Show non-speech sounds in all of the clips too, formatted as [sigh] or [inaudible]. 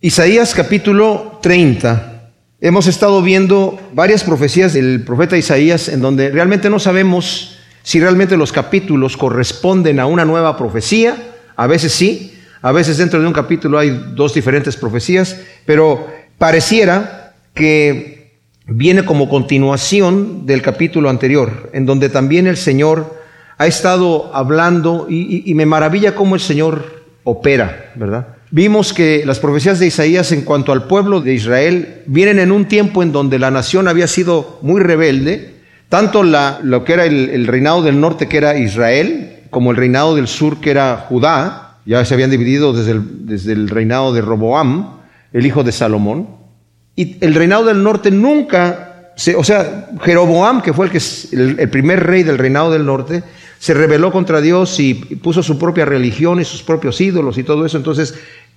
Isaías capítulo 30. Hemos estado viendo varias profecías del profeta Isaías en donde realmente no sabemos si realmente los capítulos corresponden a una nueva profecía. A veces sí, a veces dentro de un capítulo hay dos diferentes profecías, pero pareciera que viene como continuación del capítulo anterior, en donde también el Señor ha estado hablando y, y me maravilla cómo el Señor opera, ¿verdad? Vimos que las profecías de Isaías en cuanto al pueblo de Israel vienen en un tiempo en donde la nación había sido muy rebelde, tanto la, lo que era el, reinado del norte que era Israel, como el reinado del sur que era Judá, ya se habían dividido desde el, desde el reinado de Roboam, el hijo de Salomón, y el reinado del norte nunca, o sea, Jeroboam, que fue el, que, el primer rey del reinado del norte, se rebeló contra Dios y puso su propia religión y sus propios ídolos y todo eso. Entonces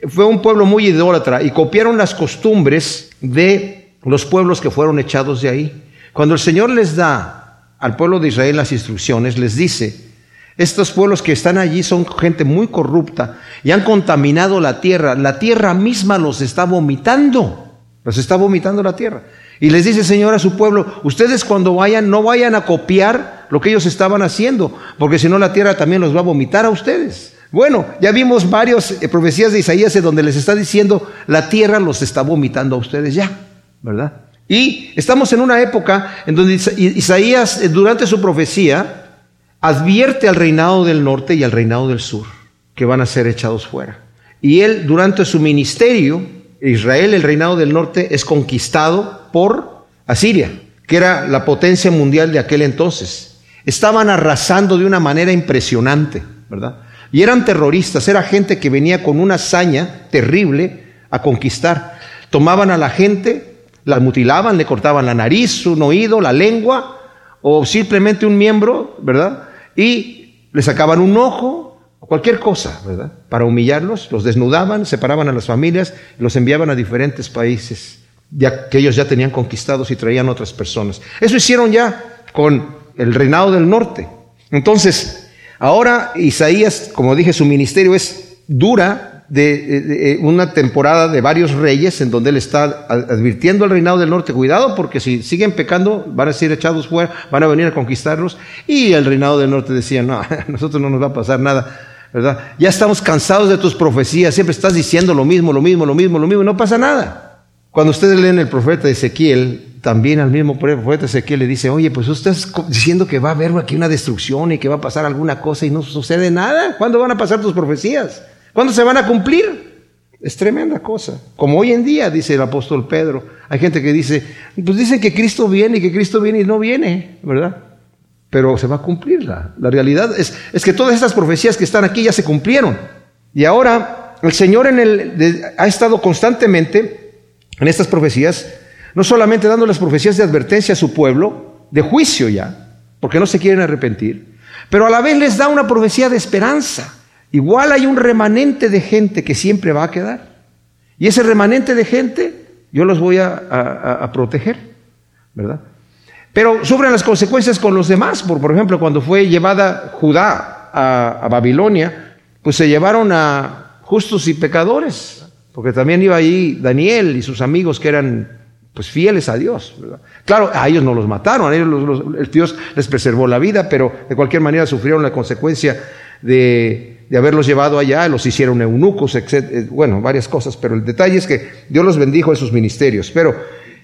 fue un pueblo muy idólatra y copiaron las costumbres de los pueblos que fueron echados de ahí. Cuando el Señor les da al pueblo de Israel las instrucciones, les dice, estos pueblos que están allí son gente muy corrupta y han contaminado la tierra. La tierra misma los está vomitando. Los está vomitando la tierra. Y les dice Señor a su pueblo, ustedes cuando vayan no vayan a copiar lo que ellos estaban haciendo, porque si no la tierra también los va a vomitar a ustedes. Bueno, ya vimos varias eh, profecías de Isaías en donde les está diciendo, la tierra los está vomitando a ustedes ya, ¿verdad? Y estamos en una época en donde Isaías, eh, durante su profecía, advierte al reinado del norte y al reinado del sur que van a ser echados fuera. Y él, durante su ministerio, Israel, el reinado del norte, es conquistado por Asiria, que era la potencia mundial de aquel entonces. Estaban arrasando de una manera impresionante, ¿verdad? Y eran terroristas, era gente que venía con una hazaña terrible a conquistar. Tomaban a la gente, la mutilaban, le cortaban la nariz, un oído, la lengua, o simplemente un miembro, ¿verdad? Y le sacaban un ojo, cualquier cosa, ¿verdad? Para humillarlos, los desnudaban, separaban a las familias, los enviaban a diferentes países ya que ellos ya tenían conquistados y traían otras personas. Eso hicieron ya con el reinado del norte. Entonces, ahora Isaías, como dije, su ministerio es dura de, una temporada de varios reyes en donde él está advirtiendo al reinado del norte, cuidado porque si siguen pecando van a ser echados fuera, van a venir a conquistarlos. Y el reinado del norte decía, no, [laughs] a nosotros no nos va a pasar nada. ¿verdad? Ya estamos cansados de tus profecías, siempre estás diciendo lo mismo, lo mismo, lo mismo, lo mismo, no pasa nada. Cuando ustedes leen el profeta Ezequiel, también al mismo profeta Ezequiel le dice, oye, pues usted está diciendo que va a haber aquí una destrucción y que va a pasar alguna cosa y no sucede nada. ¿Cuándo van a pasar tus profecías? ¿Cuándo se van a cumplir? Es tremenda cosa. Como hoy en día, dice el apóstol Pedro, hay gente que dice, pues dicen que Cristo viene y que Cristo viene y no viene, ¿verdad? pero se va a cumplir. La, realidad es, es, que todas estas profecías que están aquí ya se cumplieron. Y ahora el Señor en el, ha estado constantemente en estas profecías, no solamente dando las profecías de advertencia a su pueblo, de juicio ya, porque no se quieren arrepentir, pero a la vez les da una profecía de esperanza. Igual hay un remanente de gente que siempre va a quedar. Y ese remanente de gente yo los voy a, proteger, ¿verdad? Pero sufren las consecuencias con los demás. Por ejemplo, cuando fue llevada Judá a, Babilonia, pues se llevaron a justos y pecadores, porque también iba ahí Daniel y sus amigos que eran pues fieles a Dios. Claro, a ellos no los mataron, a ellos el Dios les preservó la vida, pero de cualquier manera sufrieron la consecuencia de, de haberlos llevado allá, los hicieron eunucos, etc. Bueno, varias cosas, pero el detalle es que Dios los bendijo en sus ministerios. Pero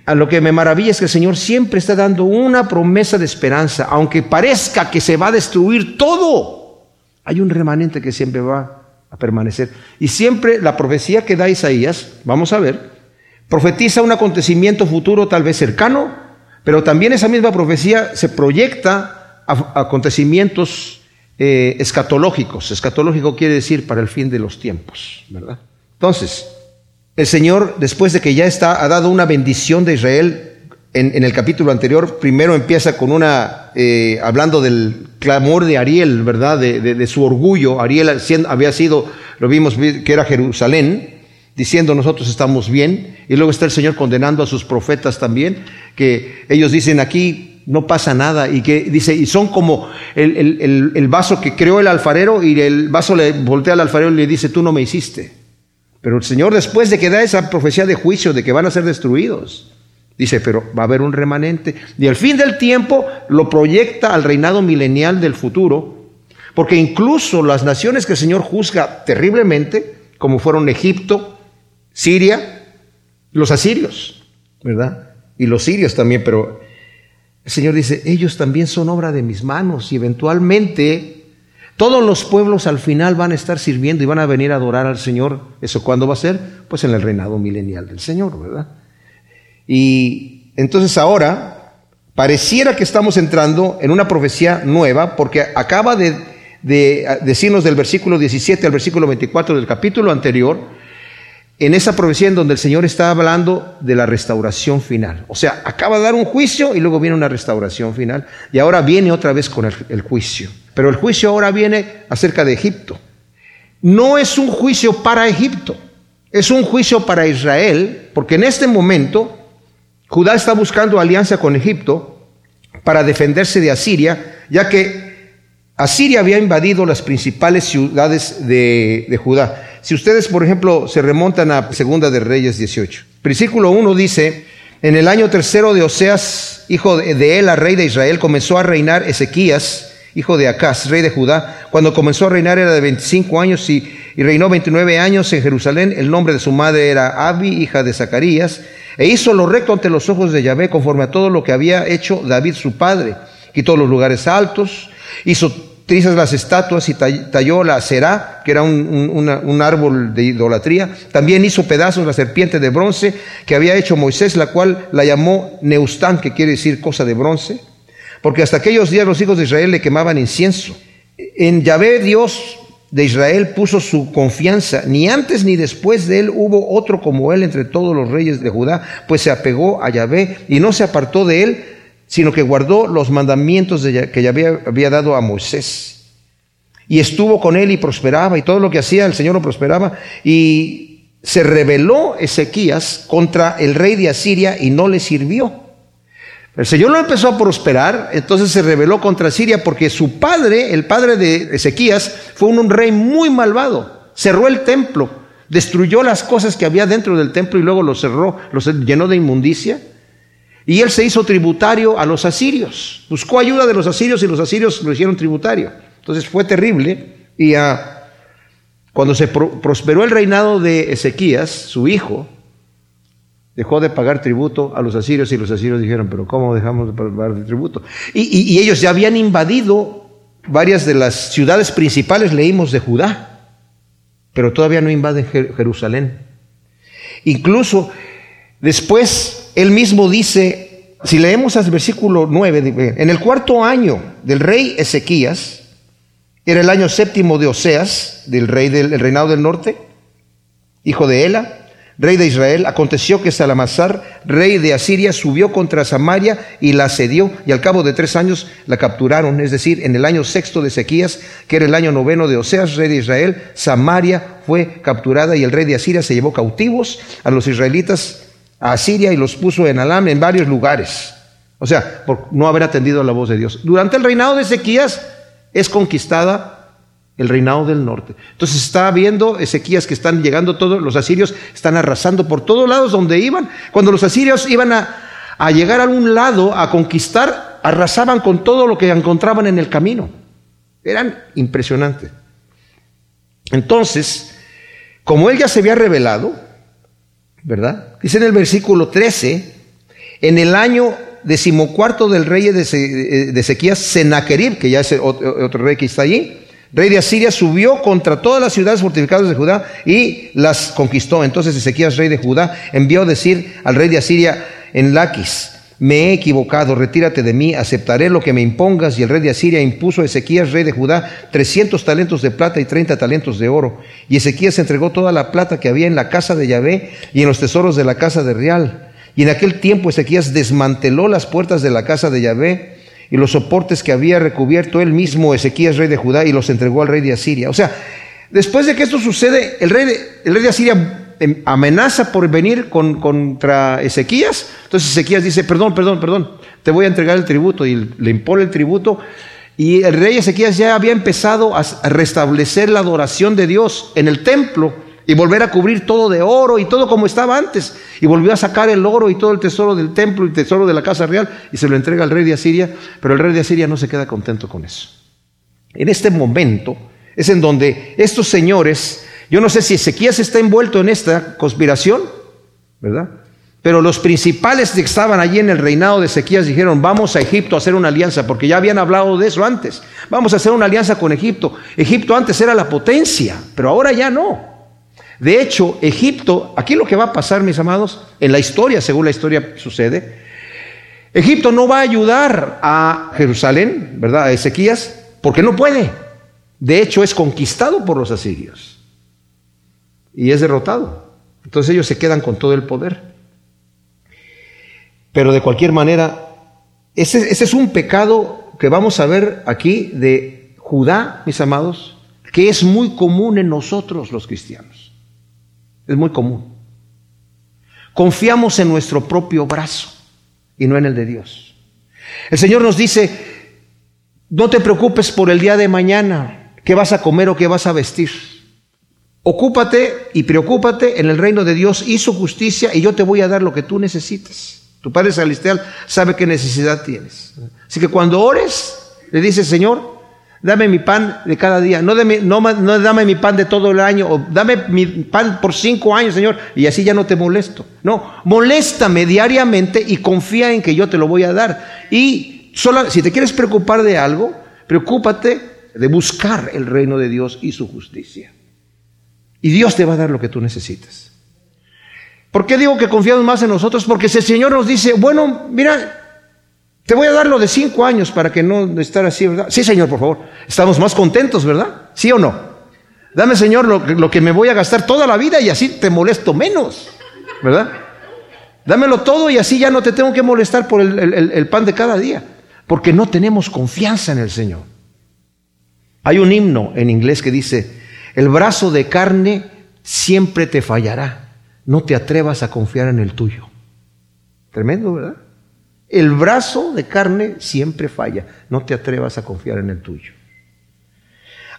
a lo que me maravilla es que el Señor siempre está dando una promesa de esperanza, aunque parezca que se va a destruir todo. Hay un remanente que siempre va a permanecer. Y siempre la profecía que da Isaías, vamos a ver, profetiza un acontecimiento futuro tal vez cercano, pero también esa misma profecía se proyecta a acontecimientos eh, escatológicos. Escatológico quiere decir para el fin de los tiempos, ¿verdad? Entonces, el Señor, después de que ya está, ha dado una bendición de Israel, en, el capítulo anterior, primero empieza con una, eh, hablando del clamor de Ariel, ¿verdad? De, su orgullo. Ariel había sido, lo vimos que era Jerusalén, diciendo nosotros estamos bien. Y luego está el Señor condenando a sus profetas también, que ellos dicen aquí no pasa nada. Y que dice, y son como el vaso que creó el alfarero y el vaso le voltea al alfarero y le dice, tú no me hiciste Pero el Señor después de que da esa profecía de juicio de que van a ser destruidos, dice, pero va a haber un remanente. Y al fin del tiempo lo proyecta al reinado milenial del futuro, porque incluso las naciones que el Señor juzga terriblemente, como fueron Egipto, Siria, los asirios, ¿verdad? Y los sirios también, pero el Señor dice, ellos también son obra de mis manos y eventualmente todos los pueblos al final van a estar sirviendo y van a venir a adorar al Señor. ¿Eso cuándo va a ser? Pues en el reinado milenial del Señor, ¿verdad? Y entonces ahora pareciera que estamos entrando en una profecía nueva porque acaba de, decirnos del versículo 17 al versículo 24 del capítulo anterior, en esa profecía en donde el Señor está hablando de la restauración final. O sea, acaba de dar un juicio y luego viene una restauración final y ahora viene otra vez con el juicio. Pero el juicio ahora viene acerca de Egipto. No es un juicio para Egipto, es un juicio para Israel, porque en este momento Judá está buscando alianza con Egipto para defenderse de Asiria, ya que Asiria había invadido las principales ciudades de, Judá. Si ustedes, por ejemplo, se remontan a Segunda de Reyes 18, versículo 1 dice, en el año tercero de Oseas, hijo de Ela, rey de Israel, comenzó a reinar Ezequías, hijo de Acaz, rey de Judá. Cuando comenzó a reinar era de 25 años y, reinó 29 años en Jerusalén. El nombre de su madre era Abi, hija de Zacarías. E hizo lo recto ante los ojos de Yahvé, conforme a todo lo que había hecho David su padre. Quitó los lugares altos, hizo trizas las estatuas y talló la será, que era un, un, árbol de idolatría. También hizo pedazos la serpiente de bronce que había hecho Moisés, la cual la llamó Neustán, que quiere decir cosa de bronce porque hasta aquellos días los hijos de Israel le quemaban incienso. En Yahvé Dios de Israel puso su confianza, ni antes ni después de él hubo otro como él entre todos los reyes de Judá, pues se apegó a Yahvé y no se apartó de él, sino que guardó los mandamientos que Yahvé había dado a Moisés. Y estuvo con él y prosperaba, y todo lo que hacía el Señor prosperaba, y se rebeló Ezequías contra el rey de Asiria y no le sirvió. El Señor lo empezó a prosperar, entonces se rebeló contra Siria porque su padre, el padre de Ezequías, fue un, rey muy malvado. Cerró el templo, destruyó las cosas que había dentro del templo y luego lo cerró, lo llenó de inmundicia. Y él se hizo tributario a los asirios. Buscó ayuda de los asirios y los asirios lo hicieron tributario. Entonces fue terrible. Y ah, cuando se prosperó el reinado de Ezequías, su hijo, dejó de pagar tributo a los asirios y los asirios dijeron, pero ¿cómo dejamos de pagar tributo? Y, ellos ya habían invadido varias de las ciudades principales, leímos de Judá, pero todavía no invaden Jerusalén. Incluso después él mismo dice, si leemos al versículo 9, en el cuarto año del rey Ezequías, era el año séptimo de Oseas, del rey del reinado del norte, hijo de Ela, rey de Israel, aconteció que Salamazar, rey de Asiria, subió contra Samaria y la asedió, y al cabo de tres años la capturaron, es decir, en el año sexto de Ezequías, que era el año noveno de Oseas, rey de Israel, Samaria fue capturada y el rey de Asiria se llevó cautivos a los israelitas a Asiria y los puso en Alam en varios lugares. O sea, por no haber atendido a la voz de Dios. Durante el reinado de Ezequías es conquistada el reinado del norte. Entonces está viendo Ezequías que están llegando todos, los asirios están arrasando por todos lados donde iban. Cuando los asirios iban a, a llegar a un lado a conquistar, arrasaban con todo lo que encontraban en el camino. Eran impresionantes. Entonces, como él ya se había revelado, ¿verdad? Dice en el versículo 13, en el año decimocuarto del rey de Ezequías, Senaquerib, que ya es otro rey que está allí, rey de Asiria, subió contra todas las ciudades fortificadas de Judá y las conquistó. Entonces Ezequías, rey de Judá, envió decir al rey de Asiria en Laquis, me he equivocado, retírate de mí, aceptaré lo que me impongas. Y el rey de Asiria impuso a Ezequías, rey de Judá, 300 talentos de plata y 30 talentos de oro. Y Ezequías entregó toda la plata que había en la casa de Yahvé y en los tesoros de la casa de Real. Y en aquel tiempo Ezequías desmanteló las puertas de la casa de Yahvé y los soportes que había recubierto él mismo, Ezequías, rey de Judá, y los entregó al rey de Asiria. O sea, después de que esto sucede, el rey de, el rey de Asiria em, amenaza por venir con, contra Ezequías. Entonces Ezequías dice, perdón, perdón, perdón, te voy a entregar el tributo y le impone el tributo. Y el rey Ezequías ya había empezado a restablecer la adoración de Dios en el templo y volver a cubrir todo de oro y todo como estaba antes. Y volvió a sacar el oro y todo el tesoro del templo y el tesoro de la casa real y se lo entrega al rey de Asiria, pero el rey de Asiria no se queda contento con eso. En este momento es en donde estos señores, yo no sé si Ezequías está envuelto en esta conspiración, ¿verdad? Pero los principales que estaban allí en el reinado de Ezequías dijeron, vamos a Egipto a hacer una alianza, porque ya habían hablado de eso antes. Vamos a hacer una alianza con Egipto. Egipto antes era la potencia, pero ahora ya no. De hecho, Egipto, aquí lo que va a pasar, mis amados, en la historia, según la historia sucede, Egipto no va a ayudar a Jerusalén, ¿verdad? A Ezequías, porque no puede. De hecho, es conquistado por los asirios y es derrotado. Entonces ellos se quedan con todo el poder. Pero de cualquier manera, ese, ese es un pecado que vamos a ver aquí de Judá, mis amados, que es muy común en nosotros los cristianos. Es muy común. Confiamos en nuestro propio brazo y no en el de Dios. El Señor nos dice, no te preocupes por el día de mañana, qué vas a comer o qué vas a vestir. Ocúpate y preocúpate en el reino de Dios y su justicia y yo te voy a dar lo que tú necesites. Tu Padre Celestial sabe qué necesidad tienes. Así que cuando ores, le dices, Señor, dame mi pan de cada día. No, no, dame mi pan de todo el año. O dame mi pan por cinco años, Señor. Y así ya no te molesto. No, moléstame diariamente y confía en que yo te lo voy a dar. Y si te quieres preocupar de algo, preocúpate de buscar el reino de Dios y su justicia. Y Dios te va a dar lo que tú necesitas. ¿Por qué digo que confiamos más en nosotros? Porque si el Señor nos dice, bueno, mira, te voy a dar lo de cinco años para que no estar así, ¿verdad? Sí, Señor, por favor. Estamos más contentos, ¿verdad? ¿Sí o no? Dame, Señor, lo, que me voy a gastar toda la vida y así te molesto menos, ¿verdad? Dámelo todo y así ya no te tengo que molestar por el, el pan de cada día, porque no tenemos confianza en el Señor. Hay un himno en inglés que dice, el brazo de carne siempre te fallará no te atrevas a confiar en el tuyo. Tremendo, ¿verdad? El brazo de carne siempre falla. No te atrevas a confiar en el tuyo.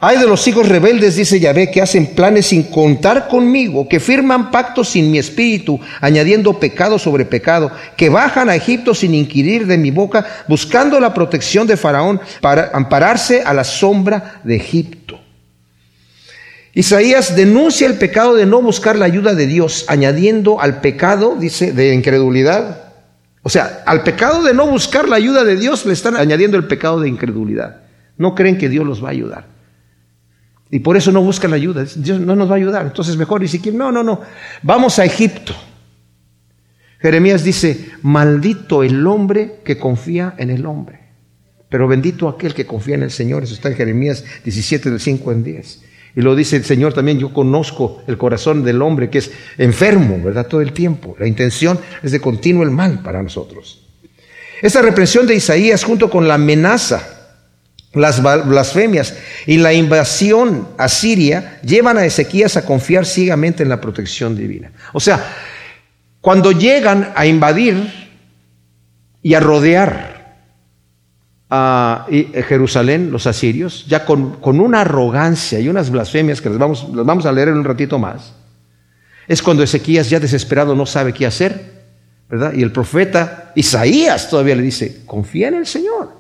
Hay de los hijos rebeldes, dice Yahvé, que hacen planes sin contar conmigo, que firman pactos sin mi espíritu, añadiendo pecado sobre pecado, que bajan a Egipto sin inquirir de mi boca, buscando la protección de Faraón para ampararse a la sombra de Egipto. Isaías denuncia el pecado de no buscar la ayuda de Dios, añadiendo al pecado, dice, de incredulidad. O sea, al pecado de no buscar la ayuda de Dios le están añadiendo el pecado de incredulidad. No creen que Dios los va a ayudar. Y por eso no buscan la ayuda. Dios no nos va a ayudar. Entonces mejor ni siquiera, no, no, no. Vamos a Egipto. Jeremías dice, maldito el hombre que confía en el hombre. Pero bendito aquel que confía en el Señor. Eso está en Jeremías 17 del 5 en 10. Y lo dice el Señor también, yo conozco el corazón del hombre que es enfermo, ¿verdad? Todo el tiempo. La intención es de continuo el mal para nosotros. Esta represión de Isaías junto con la amenaza, las blasfemias y la invasión a Siria llevan a Ezequías a confiar ciegamente en la protección divina. O sea, cuando llegan a invadir y a rodear a Jerusalén, los asirios, ya con, una arrogancia y unas blasfemias que las vamos, vamos a leer en un ratito más, es cuando Ezequías ya desesperado no sabe qué hacer, ¿verdad? Y el profeta Isaías todavía le dice, confía en el Señor.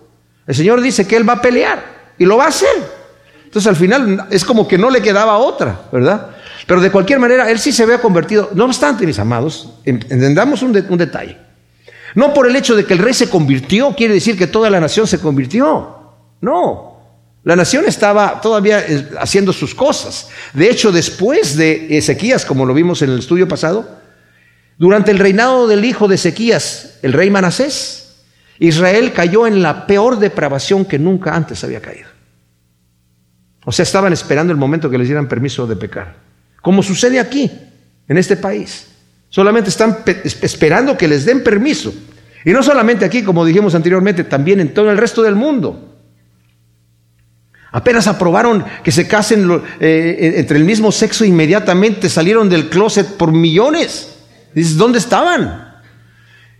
El Señor dice que Él va a pelear y lo va a hacer. Entonces al final es como que no le quedaba otra, ¿verdad? Pero de cualquier manera, Él sí se había convertido. No obstante, mis amados, entendamos un detalle. No por el hecho de que el rey se convirtió, quiere decir que toda la nación se convirtió. No, la nación estaba todavía eh, haciendo sus cosas. De hecho, después de Ezequías, como lo vimos en el estudio pasado, durante el reinado del hijo de Ezequías, el rey Manasés, Israel cayó en la peor depravación que nunca antes había caído. O sea, estaban esperando el momento que les dieran permiso de pecar. Como sucede aquí, en este país. Solamente están esperando que les den permiso. Y no solamente aquí, como dijimos anteriormente, también en todo el resto del mundo. Apenas aprobaron que se casen eh, entre el mismo sexo inmediatamente, salieron del closet por millones. Dices, ¿dónde estaban?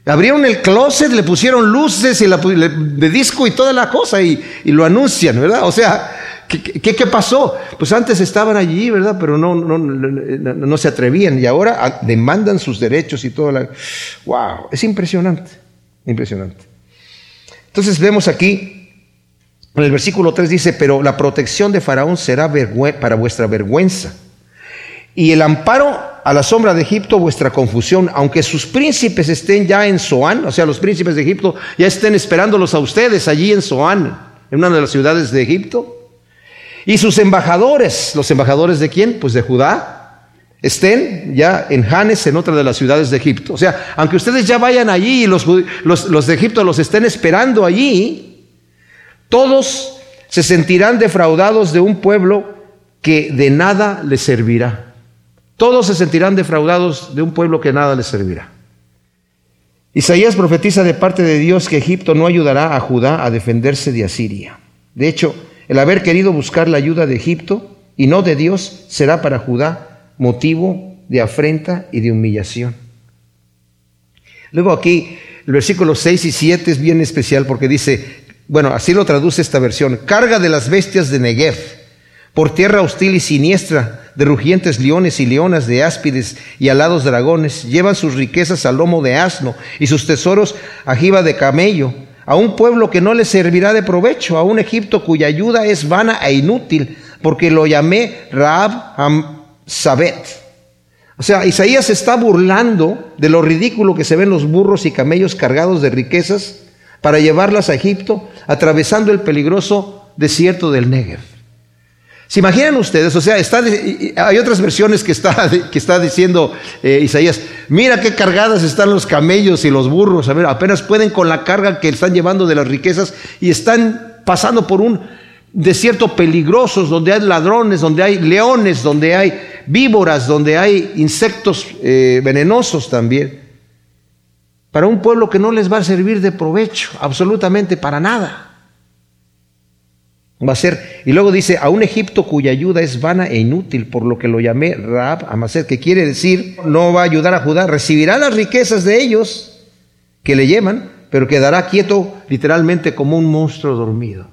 Abrieron el closet, le pusieron luces y de disco y toda la cosa y, lo anuncian, ¿verdad? O sea, ¿Qué, qué, pasó? Pues antes estaban allí, ¿verdad? Pero no, no, no, no se atrevían y ahora demandan sus derechos y todo. La... ¡Wow! Es impresionante, impresionante. Entonces vemos aquí, en el versículo 3 dice, pero la protección de Faraón será para vuestra vergüenza y el amparo a la sombra de Egipto vuestra confusión, aunque sus príncipes estén ya en Zoán, o sea, los príncipes de Egipto ya estén esperándolos a ustedes allí en Zoán, en una de las ciudades de Egipto, y sus embajadores, los embajadores de quién? Pues de Judá, estén ya en Janes, en otra de las ciudades de Egipto. O sea, aunque ustedes ya vayan allí y los, los, los de Egipto los estén esperando allí, todos se sentirán defraudados de un pueblo que de nada les servirá. Todos se sentirán defraudados de un pueblo que nada les servirá. Isaías profetiza de parte de Dios que Egipto no ayudará a Judá a defenderse de Asiria. De hecho, el haber querido buscar la ayuda de Egipto y no de Dios será para Judá motivo de afrenta y de humillación. Luego aquí, el versículo 6 y 7 es bien especial porque dice, bueno, así lo traduce esta versión, carga de las bestias de Negev, por tierra hostil y siniestra, de rugientes leones y leonas, de áspides y alados dragones, llevan sus riquezas al lomo de asno y sus tesoros a jiba de camello, a un pueblo que no les servirá de provecho, a un Egipto cuya ayuda es vana e inútil, porque lo llamé Raab Sabet. O sea, Isaías se está burlando de lo ridículo que se ven los burros y camellos cargados de riquezas para llevarlas a Egipto, atravesando el peligroso desierto del Negev. ¿Se imaginan ustedes? O sea, está, hay otras versiones que está, que está diciendo eh, Isaías, mira qué cargadas están los camellos y los burros, a ver, apenas pueden con la carga que están llevando de las riquezas y están pasando por un desierto peligroso donde hay ladrones, donde hay leones, donde hay víboras, donde hay insectos eh, venenosos también. Para un pueblo que no les va a servir de provecho, absolutamente para nada. Va a ser, y luego dice, a un Egipto cuya ayuda es vana e inútil, por lo que lo llamé Raab Amaset, que quiere decir, no va a ayudar a Judá, recibirá las riquezas de ellos que le llevan, pero quedará quieto literalmente como un monstruo dormido,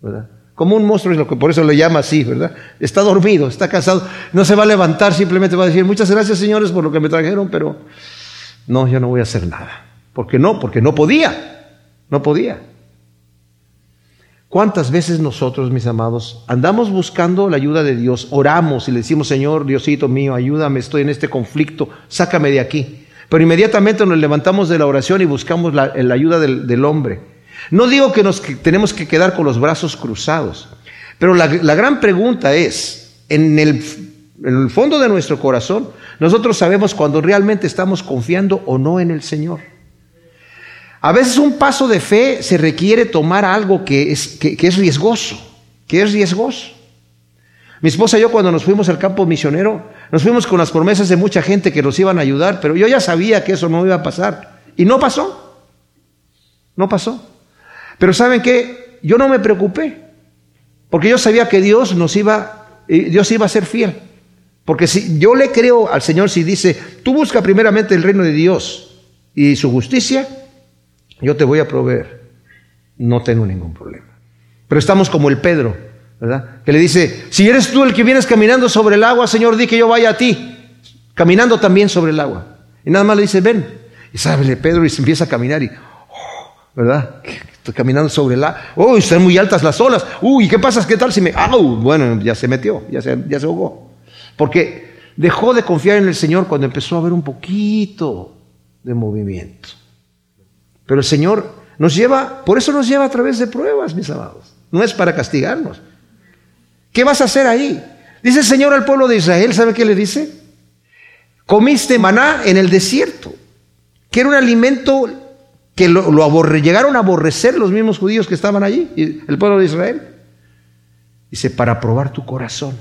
¿verdad? Como un monstruo es lo que por eso le llama así, ¿verdad? Está dormido, está cansado, no se va a levantar, simplemente va a decir, muchas gracias señores por lo que me trajeron, pero no, yo no voy a hacer nada. ¿Por qué no? Porque no podía, no podía. ¿Cuántas veces nosotros, mis amados, andamos buscando la ayuda de Dios, oramos y le decimos, Señor, Diosito mío, ayúdame, estoy en este conflicto, sácame de aquí? Pero inmediatamente nos levantamos de la oración y buscamos la, ayuda del, hombre. No digo que nos tenemos que quedar con los brazos cruzados, pero la, gran pregunta es, en el, en el fondo de nuestro corazón, nosotros sabemos cuando realmente estamos confiando o no en el Señor. A veces un paso de fe se requiere tomar algo que es, que, es riesgoso, que es riesgoso. Mi esposa y yo cuando nos fuimos al campo misionero, nos fuimos con las promesas de mucha gente que nos iban a ayudar, pero yo ya sabía que eso no iba a pasar. Y no pasó. No pasó. Pero ¿saben qué? Yo no me preocupé, porque yo sabía que Dios nos iba, Dios iba a ser fiel. Porque si yo le creo al Señor si dice, tú busca primeramente el reino de Dios y su justicia, yo te voy a proveer, no tengo ningún problema. Pero estamos como el Pedro, ¿verdad? Que le dice, si eres tú el que vienes caminando sobre el agua, Señor, di que yo vaya a ti, caminando también sobre el agua. Y nada más le dice, ven. Y sabe Pedro y se empieza a caminar y, oh, ¿verdad? Estoy caminando sobre el agua. Oh, están muy altas las olas. Uy, ¿qué pasa? ¿Qué tal si me... ¡Au! Bueno, ya se metió, ya se, ya se ahogó. Porque dejó de confiar en el Señor cuando empezó a ver un poquito de movimiento. Pero el Señor nos lleva, por eso nos lleva a través de pruebas, mis amados. No es para castigarnos. ¿Qué vas a hacer ahí? Dice el Señor al pueblo de Israel, ¿sabe qué le dice? Comiste maná en el desierto, que era un alimento que lo, llegaron a aborrecer los mismos judíos que estaban allí, el pueblo de Israel. Dice, para probar tu corazón,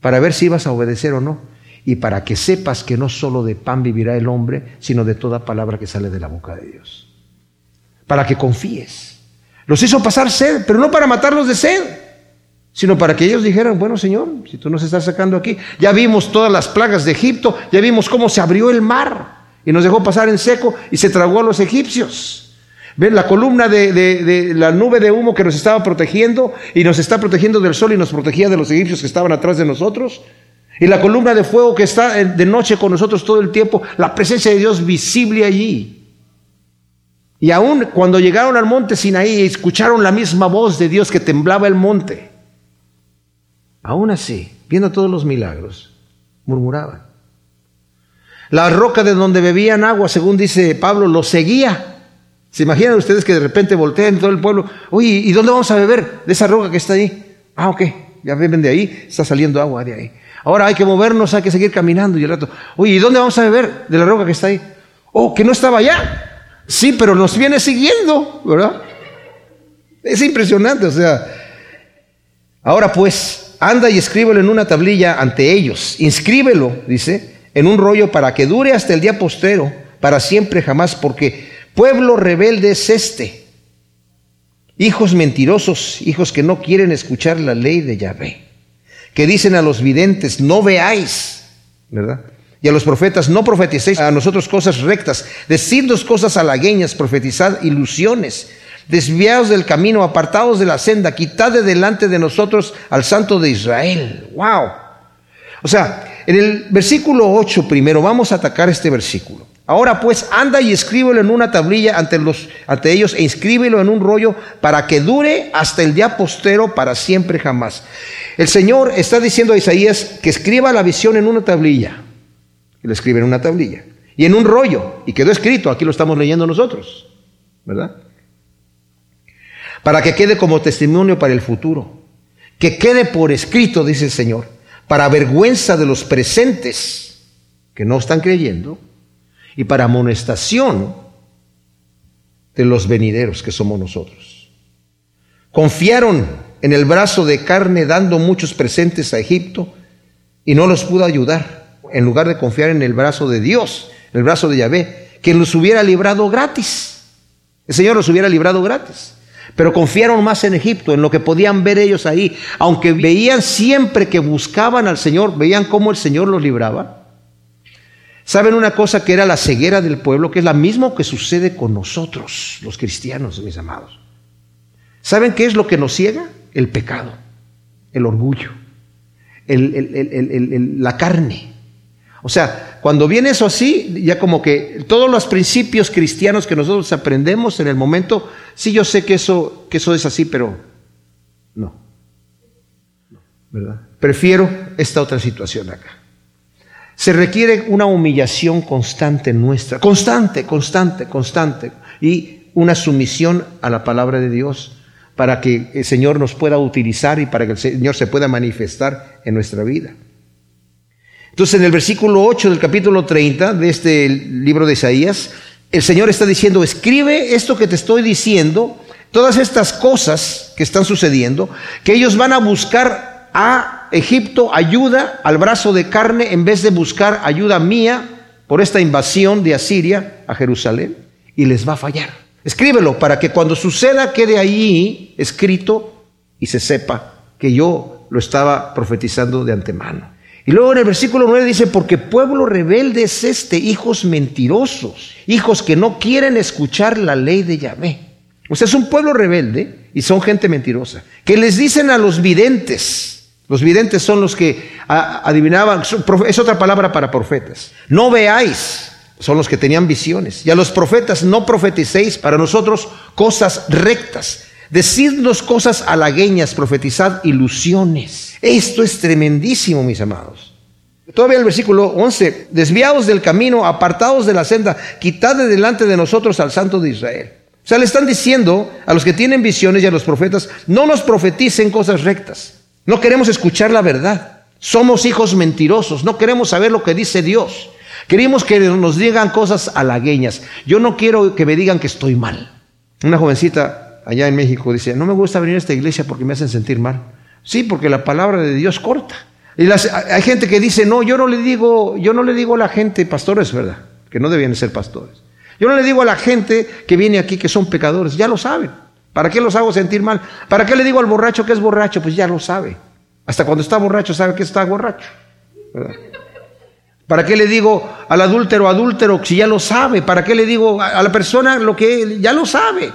para ver si ibas a obedecer o no y para que sepas que no solo de pan vivirá el hombre, sino de toda palabra que sale de la boca de Dios. Para que confíes. Los hizo pasar sed, pero no para matarlos de sed, sino para que ellos dijeran, bueno Señor, si tú nos estás sacando aquí, ya vimos todas las plagas de Egipto, ya vimos cómo se abrió el mar y nos dejó pasar en seco y se tragó a los egipcios. Ven la columna de, la nube de humo que nos estaba protegiendo y nos está protegiendo del sol y nos protegía de los egipcios que estaban atrás de nosotros. Y la columna de fuego que está de noche con nosotros todo el tiempo, la presencia de Dios visible allí. Y aún cuando llegaron al monte Sinaí y escucharon la misma voz de Dios que temblaba el monte, aún así, viendo todos los milagros, murmuraban. La roca de donde bebían agua, según dice Pablo, los seguía. ¿Se imaginan ustedes que de repente voltean todo el pueblo? Oye, ¿y dónde vamos a beber? De esa roca que está ahí. Ah, ok, ya beben de ahí, está saliendo agua de ahí. Ahora hay que movernos, hay que seguir caminando y el rato. Oye, ¿y dónde vamos a beber? De la roca que está ahí. Oh, que no estaba allá. Sí, pero nos viene siguiendo, ¿verdad? Es impresionante, o sea. Ahora pues, anda y escríbelo en una tablilla ante ellos. Inscríbelo, dice, en un rollo para que dure hasta el día postero, para siempre jamás, porque pueblo rebelde es este. Hijos mentirosos, hijos que no quieren escuchar la ley de Yahvé, que dicen a los videntes, no veáis, ¿verdad? Y a los profetas, no profeticéis a nosotros cosas rectas, decidnos cosas halagueñas, profetizad ilusiones, desviados del camino, apartados de la senda, quitad de delante de nosotros al Santo de Israel. ¡Wow! O sea, en el versículo 8 primero, vamos a atacar este versículo. Ahora pues, anda y escríbelo en una tablilla ante, los, ante ellos e inscríbelo en un rollo para que dure hasta el día postero, para siempre jamás. El Señor está diciendo a Isaías que escriba la visión en una tablilla y lo escribe en una tablilla. Y en un rollo, y quedó escrito, aquí lo estamos leyendo nosotros, ¿verdad? Para que quede como testimonio para el futuro. Que quede por escrito, dice el Señor, para vergüenza de los presentes que no están creyendo y para amonestación de los venideros que somos nosotros. Confiaron en el brazo de carne dando muchos presentes a Egipto y no los pudo ayudar en lugar de confiar en el brazo de Dios, el brazo de Yahvé, que los hubiera librado gratis. El Señor los hubiera librado gratis. Pero confiaron más en Egipto, en lo que podían ver ellos ahí. Aunque veían siempre que buscaban al Señor, veían cómo el Señor los libraba. ¿Saben una cosa que era la ceguera del pueblo? Que es la misma que sucede con nosotros, los cristianos, mis amados. ¿Saben qué es lo que nos ciega? El pecado, el orgullo, la carne. O sea, cuando viene eso así, ya como que todos los principios cristianos que nosotros aprendemos en el momento, sí yo sé que eso, que eso es así, pero no. ¿Verdad? Prefiero esta otra situación acá. Se requiere una humillación constante nuestra, constante, constante, constante, y una sumisión a la palabra de Dios para que el Señor nos pueda utilizar y para que el Señor se pueda manifestar en nuestra vida. Entonces en el versículo 8 del capítulo 30 de este libro de Isaías, el Señor está diciendo, escribe esto que te estoy diciendo, todas estas cosas que están sucediendo, que ellos van a buscar a Egipto ayuda al brazo de carne en vez de buscar ayuda mía por esta invasión de Asiria a Jerusalén y les va a fallar. Escríbelo para que cuando suceda quede ahí escrito y se sepa que yo lo estaba profetizando de antemano. Y luego en el versículo 9 dice, porque pueblo rebelde es este, hijos mentirosos, hijos que no quieren escuchar la ley de Yahvé. O sea, es un pueblo rebelde y son gente mentirosa, que les dicen a los videntes, los videntes son los que adivinaban, es otra palabra para profetas, no veáis, son los que tenían visiones, y a los profetas no profeticéis para nosotros cosas rectas, Decidnos cosas halagueñas, profetizad ilusiones. Esto es tremendísimo, mis amados. Todavía el versículo 11, desviados del camino, apartados de la senda, quitad de delante de nosotros al Santo de Israel. O sea, le están diciendo a los que tienen visiones y a los profetas, no nos profeticen cosas rectas. No queremos escuchar la verdad. Somos hijos mentirosos, no queremos saber lo que dice Dios. Queremos que nos digan cosas halagueñas. Yo no quiero que me digan que estoy mal. Una jovencita allá en México, dice, no me gusta venir a esta iglesia porque me hacen sentir mal. Sí, porque la palabra de Dios corta. Y hay gente que dice, no, yo no le digo, yo no le digo a la gente, pastores, ¿verdad? Que no debían ser pastores. Yo no le digo a la gente que viene aquí que son pecadores, ya lo saben. ¿Para qué los hago sentir mal? ¿Para qué le digo al borracho que es borracho? Pues ya lo sabe. Hasta cuando está borracho sabe que está borracho. ¿Para qué le digo al adúltero adúltero si ya lo sabe? ¿Para qué le digo a la persona lo que ya lo sabe?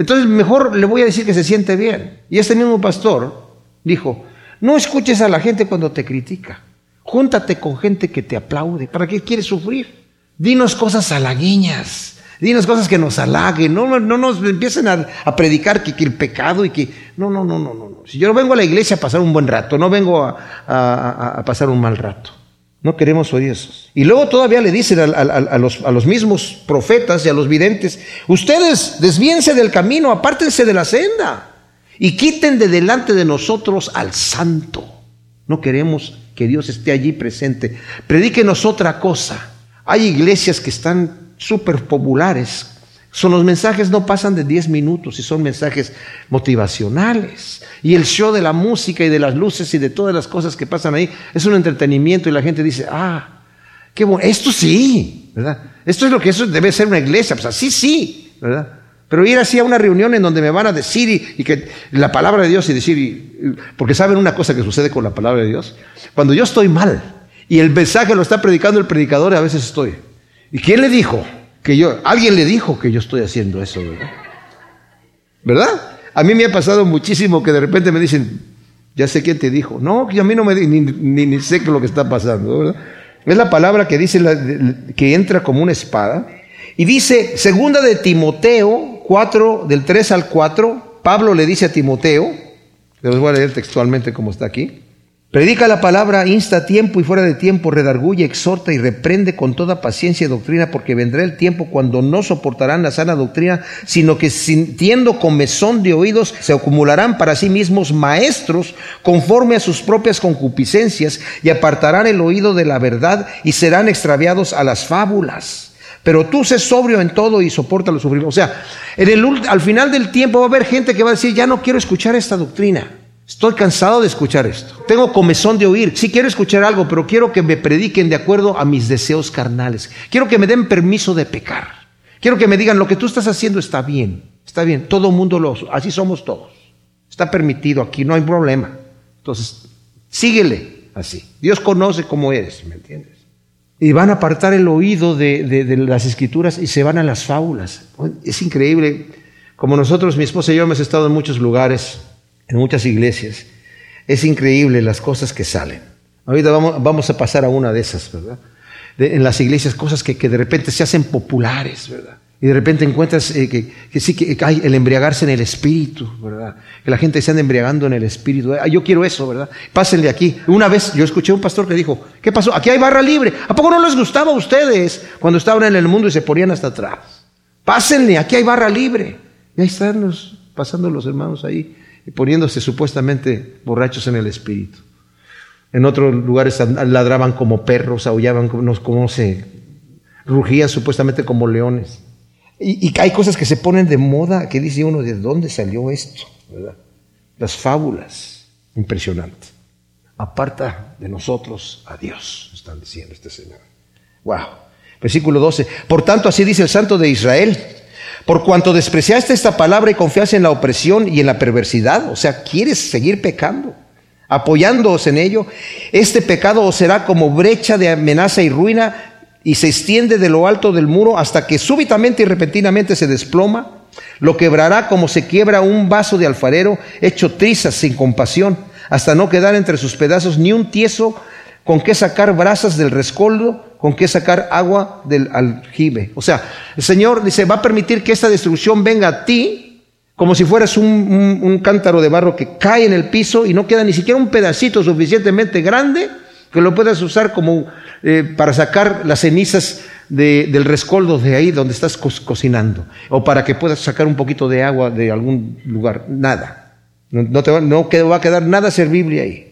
Entonces mejor le voy a decir que se siente bien. Y este mismo pastor dijo, no escuches a la gente cuando te critica. Júntate con gente que te aplaude. ¿Para qué quieres sufrir? Dinos cosas halagueñas. Dinos cosas que nos halaguen. No, no nos empiecen a, predicar que, el pecado y que... No, no, no, no, no. Si yo vengo a la iglesia a pasar un buen rato, no vengo a pasar un mal rato. No queremos oír eso. Y luego todavía le dicen a, los, mismos profetas y a los videntes, ustedes desvíense del camino, apártense de la senda y quiten de delante de nosotros al santo. No queremos que Dios esté allí presente. Predíquenos otra cosa. Hay iglesias que están súper populares, son los mensajes no pasan de 10 minutos y son mensajes motivacionales. Y el show de la música y de las luces y de todas las cosas que pasan ahí es un entretenimiento y la gente dice, ah, qué bueno, esto sí, ¿verdad? Esto es lo que eso debe ser una iglesia, pues así sí, ¿verdad? Pero ir así a una reunión en donde me van a decir y, que la palabra de Dios y decir, porque saben una cosa que sucede con la palabra de Dios, cuando yo estoy mal y el mensaje lo está predicando el predicador, a veces estoy. ¿Y quién le dijo? Que yo, alguien le dijo que yo estoy haciendo eso, ¿verdad? ¿Verdad? A mí me ha pasado muchísimo que de repente me dicen, ya sé quién te dijo. No, que a mí no me ni, ni, ni sé lo que está pasando. Es la palabra que dice que entra como una espada. Y dice, segunda de Timoteo 4, del 3 al 4, Pablo le dice a Timoteo, les voy a leer textualmente como está aquí. Predica la palabra, insta a tiempo y fuera de tiempo, redarguye, exhorta y reprende con toda paciencia y doctrina, porque vendrá el tiempo cuando no soportarán la sana doctrina, sino que sintiendo comezón de oídos, se acumularán para sí mismos maestros conforme a sus propias concupiscencias y apartarán el oído de la verdad y serán extraviados a las fábulas. Pero tú sé sobrio en todo y soporta los sufrimientos. O sea, en el, al final del tiempo va a haber gente que va a decir, ya no quiero escuchar esta doctrina. Estoy cansado de escuchar esto. Tengo comezón de oír. Sí quiero escuchar algo, pero quiero que me prediquen de acuerdo a mis deseos carnales. Quiero que me den permiso de pecar. Quiero que me digan lo que tú estás haciendo está bien. Está bien. Todo mundo lo así somos todos. Está permitido aquí, no hay problema. Entonces, síguele así. Dios conoce cómo eres, ¿me entiendes? Y van a apartar el oído de, de las escrituras y se van a las fábulas. Es increíble. Como nosotros, mi esposa y yo hemos estado en muchos lugares en muchas iglesias. Es increíble las cosas que salen. Ahorita vamos, a pasar a una de esas, ¿verdad? en las iglesias, cosas que, de repente se hacen populares, ¿verdad? Y de repente encuentras eh, que, sí, que hay el embriagarse en el espíritu, ¿verdad? Que la gente se anda embriagando en el espíritu. yo quiero eso, ¿verdad? Pásenle aquí. Una vez yo escuché a un pastor que dijo, ¿qué pasó? Aquí hay barra libre. ¿A poco no les gustaba a ustedes cuando estaban en el mundo y se ponían hasta atrás? Pásenle, aquí hay barra libre. Y ahí están los, pasando los hermanos ahí poniéndose supuestamente borrachos en el espíritu. En otros lugares ladraban como perros, aullaban como, se rugían supuestamente como leones. Y, hay cosas que se ponen de moda que dice uno, ¿de dónde salió esto? Las fábulas, impresionante. Aparta de nosotros a Dios, están diciendo este Señor. Wow. Versículo 12. Por tanto, así dice el Santo de Israel por cuanto despreciaste esta palabra y confiaste en la opresión y en la perversidad, o sea, quieres seguir pecando, apoyándoos en ello, este pecado os será como brecha de amenaza y ruina y se extiende de lo alto del muro hasta que súbitamente y repentinamente se desploma, lo quebrará como se quiebra un vaso de alfarero hecho trizas sin compasión, hasta no quedar entre sus pedazos ni un tieso con que sacar brasas del rescoldo con qué sacar agua del aljibe. O sea, el Señor dice, va a permitir que esta destrucción venga a ti como si fueras un, cántaro de barro que cae en el piso y no queda ni siquiera un pedacito suficientemente grande que lo puedas usar como eh, para sacar las cenizas del rescoldo de ahí donde estás cocinando o para que puedas sacar un poquito de agua de algún lugar. Nada. No, te no va a quedar nada servible ahí.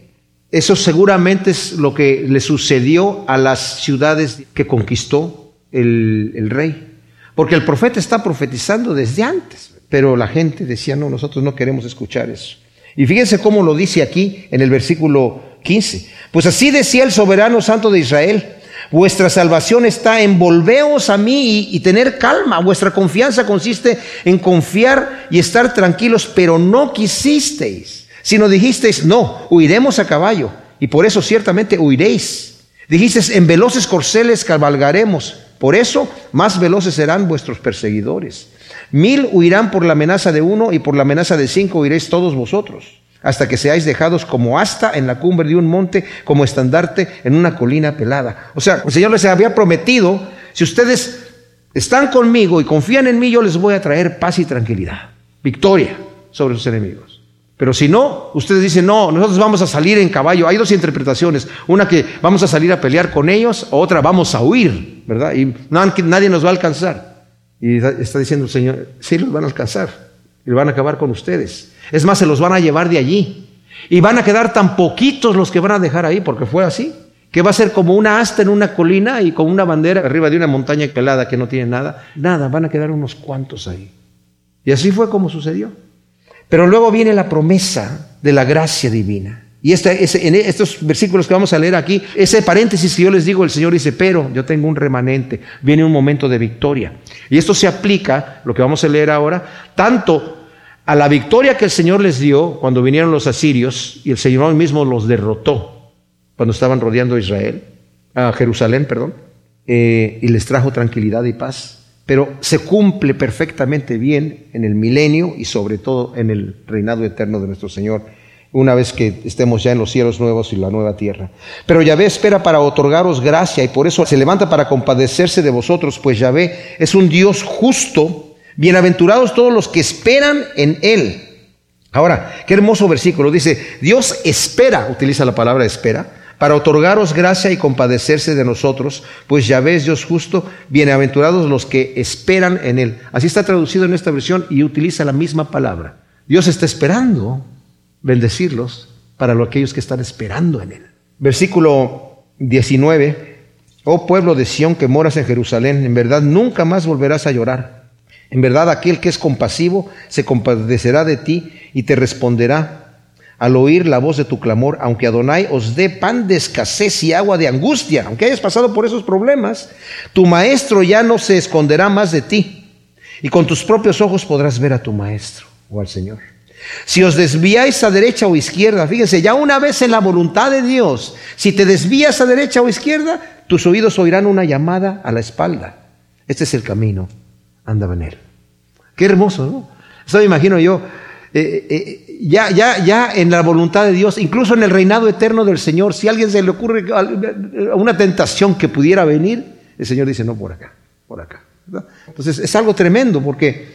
Eso seguramente es lo que le sucedió a las ciudades que conquistó el, rey. Porque el profeta está profetizando desde antes, pero la gente decía, no, nosotros no queremos escuchar eso. Y fíjense cómo lo dice aquí en el versículo 15. Pues así decía el soberano santo de Israel, vuestra salvación está en volveos a mí y, y, tener calma. Vuestra confianza consiste en confiar y estar tranquilos, pero no quisisteis sino dijisteis, no, huiremos a caballo, y por eso ciertamente huiréis. Dijiste, en veloces corceles cabalgaremos. Por eso, más veloces serán vuestros perseguidores. Mil huirán por la amenaza de uno y por la amenaza de cinco huiréis todos vosotros, hasta que seáis dejados como asta en la cumbre de un monte, como estandarte en una colina pelada. O sea, el Señor les había prometido, si ustedes están conmigo y confían en mí, yo les voy a traer paz y tranquilidad, victoria sobre sus enemigos. Pero si no, ustedes dicen, no, nosotros vamos a salir en caballo. Hay dos interpretaciones. Una que vamos a salir a pelear con ellos, otra vamos a huir, ¿verdad? Y nadie nos va a alcanzar. Y está diciendo el Señor, sí los van a alcanzar. Y van a acabar con ustedes. Es más, se los van a llevar de allí. Y van a quedar tan poquitos los que van a dejar ahí, porque fue así. Que va a ser como una asta en una colina y con una bandera arriba de una montaña pelada que no tiene nada. Nada, van a quedar unos cuantos ahí. Y así fue como sucedió. Pero luego viene la promesa de la gracia divina. Y este, en estos versículos que vamos a leer aquí, ese paréntesis que yo les digo, el Señor dice, pero yo tengo un remanente, viene un momento de victoria. Y esto se aplica, lo que vamos a leer ahora, tanto a la victoria que el Señor les dio cuando vinieron los asirios y el Señor mismo los derrotó cuando estaban rodeando a Israel, a Jerusalén, perdón, eh, y les trajo tranquilidad y paz pero se cumple perfectamente bien en el milenio y sobre todo en el reinado eterno de nuestro Señor, una vez que estemos ya en los cielos nuevos y la nueva tierra. Pero Yahvé espera para otorgaros gracia y por eso se levanta para compadecerse de vosotros, pues Yahvé es un Dios justo, bienaventurados todos los que esperan en Él. Ahora, qué hermoso versículo, dice, Dios espera, utiliza la palabra espera, para otorgaros gracia y compadecerse de nosotros, pues ya ves Dios justo, bienaventurados los que esperan en Él. Así está traducido en esta versión y utiliza la misma palabra. Dios está esperando bendecirlos para aquellos que están esperando en Él. Versículo 19. Oh pueblo de Sión que moras en Jerusalén, en verdad nunca más volverás a llorar. En verdad aquel que es compasivo se compadecerá de ti y te responderá al oír la voz de tu clamor, aunque Adonai os dé pan de escasez y agua de angustia, aunque hayas pasado por esos problemas, tu maestro ya no se esconderá más de ti, y con tus propios ojos podrás ver a tu maestro o al Señor. Si os desviáis a derecha o izquierda, fíjense, ya una vez en la voluntad de Dios, si te desvías a derecha o izquierda, tus oídos oirán una llamada a la espalda. Este es el camino, anda en él. Qué hermoso, ¿no? Eso me imagino yo, eh, eh, ya, ya, ya en la voluntad de Dios, incluso en el reinado eterno del Señor, si a alguien se le ocurre una tentación que pudiera venir, el Señor dice, no, por acá, por acá. Entonces es algo tremendo porque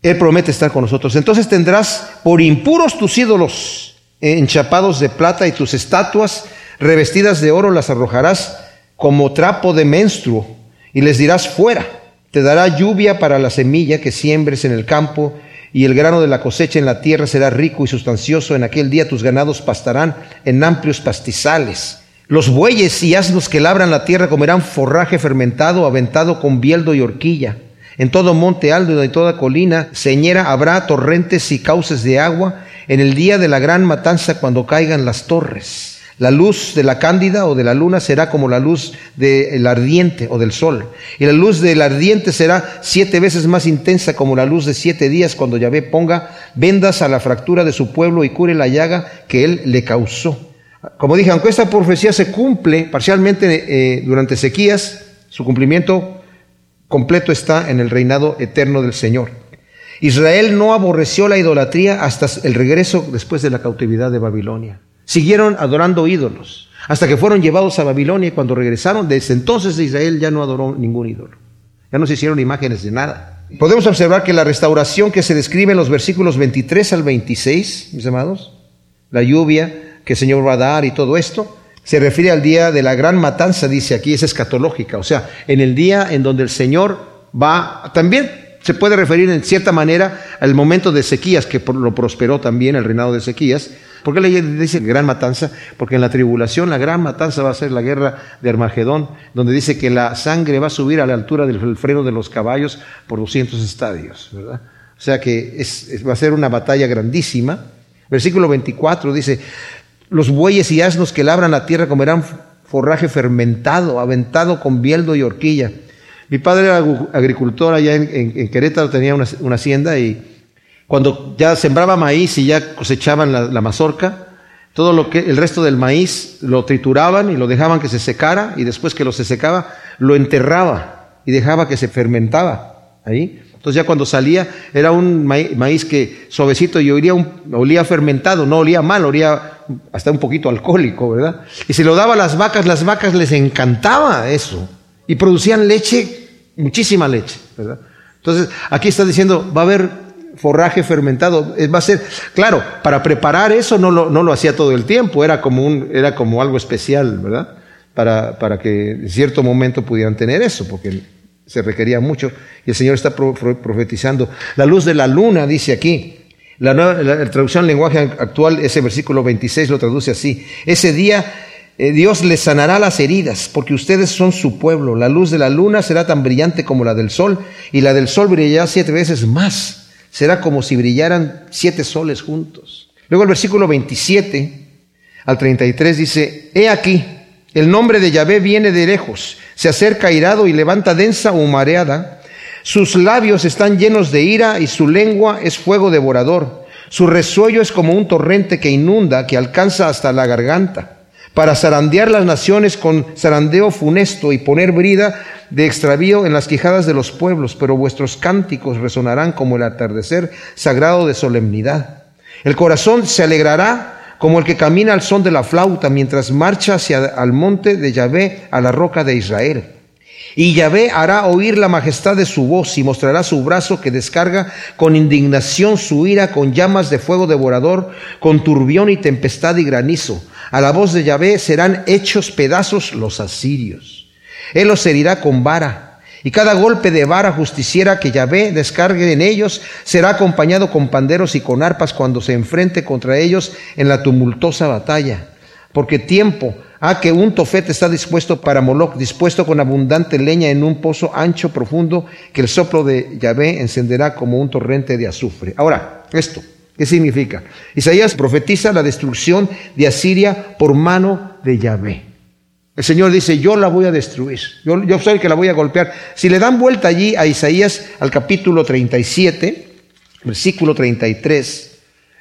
Él promete estar con nosotros. Entonces tendrás por impuros tus ídolos enchapados de plata y tus estatuas revestidas de oro las arrojarás como trapo de menstruo y les dirás fuera. Te dará lluvia para la semilla que siembres en el campo y el grano de la cosecha en la tierra será rico y sustancioso. En aquel día tus ganados pastarán en amplios pastizales. Los bueyes y asnos que labran la tierra comerán forraje fermentado, aventado con bieldo y horquilla. En todo monte alto y toda colina señera habrá torrentes y cauces de agua en el día de la gran matanza cuando caigan las torres. La luz de la cándida o de la luna será como la luz del ardiente o del sol. Y la luz del ardiente será siete veces más intensa como la luz de siete días cuando Yahvé ponga vendas a la fractura de su pueblo y cure la llaga que él le causó. Como dije, aunque esta profecía se cumple parcialmente eh, durante sequías, su cumplimiento completo está en el reinado eterno del Señor. Israel no aborreció la idolatría hasta el regreso después de la cautividad de Babilonia. Siguieron adorando ídolos hasta que fueron llevados a Babilonia y cuando regresaron, desde entonces Israel ya no adoró ningún ídolo. Ya no se hicieron imágenes de nada. Podemos observar que la restauración que se describe en los versículos 23 al 26, mis amados, la lluvia que el Señor va a dar y todo esto, se refiere al día de la gran matanza, dice aquí, es escatológica, o sea, en el día en donde el Señor va, también se puede referir en cierta manera al momento de sequías, que lo prosperó también el reinado de sequías, ¿Por qué le dice gran matanza? Porque en la tribulación la gran matanza va a ser la guerra de Armagedón, donde dice que la sangre va a subir a la altura del freno de los caballos por 200 estadios, ¿verdad? O sea que va a ser una batalla grandísima. Versículo 24 dice, los bueyes y asnos que labran la tierra comerán forraje fermentado, aventado con bieldo y horquilla. Mi padre era agricultor allá en, Querétaro, tenía una hacienda y cuando ya sembraba maíz y ya cosechaban la, mazorca, todo lo que el resto del maíz lo trituraban y lo dejaban que se secara y después que lo se secaba lo enterraba y dejaba que se fermentaba ahí. Entonces ya cuando salía era un maíz que suavecito y olía, un, olía fermentado, no olía mal, olía hasta un poquito alcohólico, ¿verdad? Y se lo daba a las vacas, las vacas les encantaba eso y producían leche, muchísima leche, ¿verdad? Entonces aquí está diciendo, va a haber forraje fermentado. Va a ser, claro, para preparar eso no lo, no lo hacía todo el tiempo, era como, un, era como algo especial, ¿verdad? Para, para que en cierto momento pudieran tener eso, porque se requería mucho. Y el Señor está profetizando. La luz de la luna, dice aquí. La, nueva, traducción lenguaje actual, ese versículo 26 lo traduce así. Ese día eh, Dios les sanará las heridas, porque ustedes son su pueblo. La luz de la luna será tan brillante como la del sol, y la del sol brillará siete veces más será como si brillaran siete soles juntos. Luego el versículo 27 al 33 dice, He aquí, el nombre de Yahvé viene de lejos, se acerca irado y levanta densa humareada, sus labios están llenos de ira y su lengua es fuego devorador, su resuello es como un torrente que inunda, que alcanza hasta la garganta para zarandear las naciones con zarandeo funesto y poner brida de extravío en las quijadas de los pueblos, pero vuestros cánticos resonarán como el atardecer sagrado de solemnidad. El corazón se alegrará como el que camina al son de la flauta mientras marcha hacia al monte de Yahvé, a la roca de Israel. Y Yahvé hará oír la majestad de su voz y mostrará su brazo que descarga con indignación su ira, con llamas de fuego devorador, con turbión y tempestad y granizo. A la voz de Yahvé serán hechos pedazos los asirios. Él los herirá con vara. Y cada golpe de vara justiciera que Yahvé descargue en ellos será acompañado con panderos y con arpas cuando se enfrente contra ellos en la tumultuosa batalla. Porque tiempo Ah, que un tofete está dispuesto para Moloch, dispuesto con abundante leña en un pozo ancho, profundo, que el soplo de Yahvé encenderá como un torrente de azufre. Ahora, esto, ¿qué significa? Isaías profetiza la destrucción de Asiria por mano de Yahvé. El Señor dice, yo la voy a destruir, yo, yo soy el que la voy a golpear. Si le dan vuelta allí a Isaías al capítulo 37, versículo 33,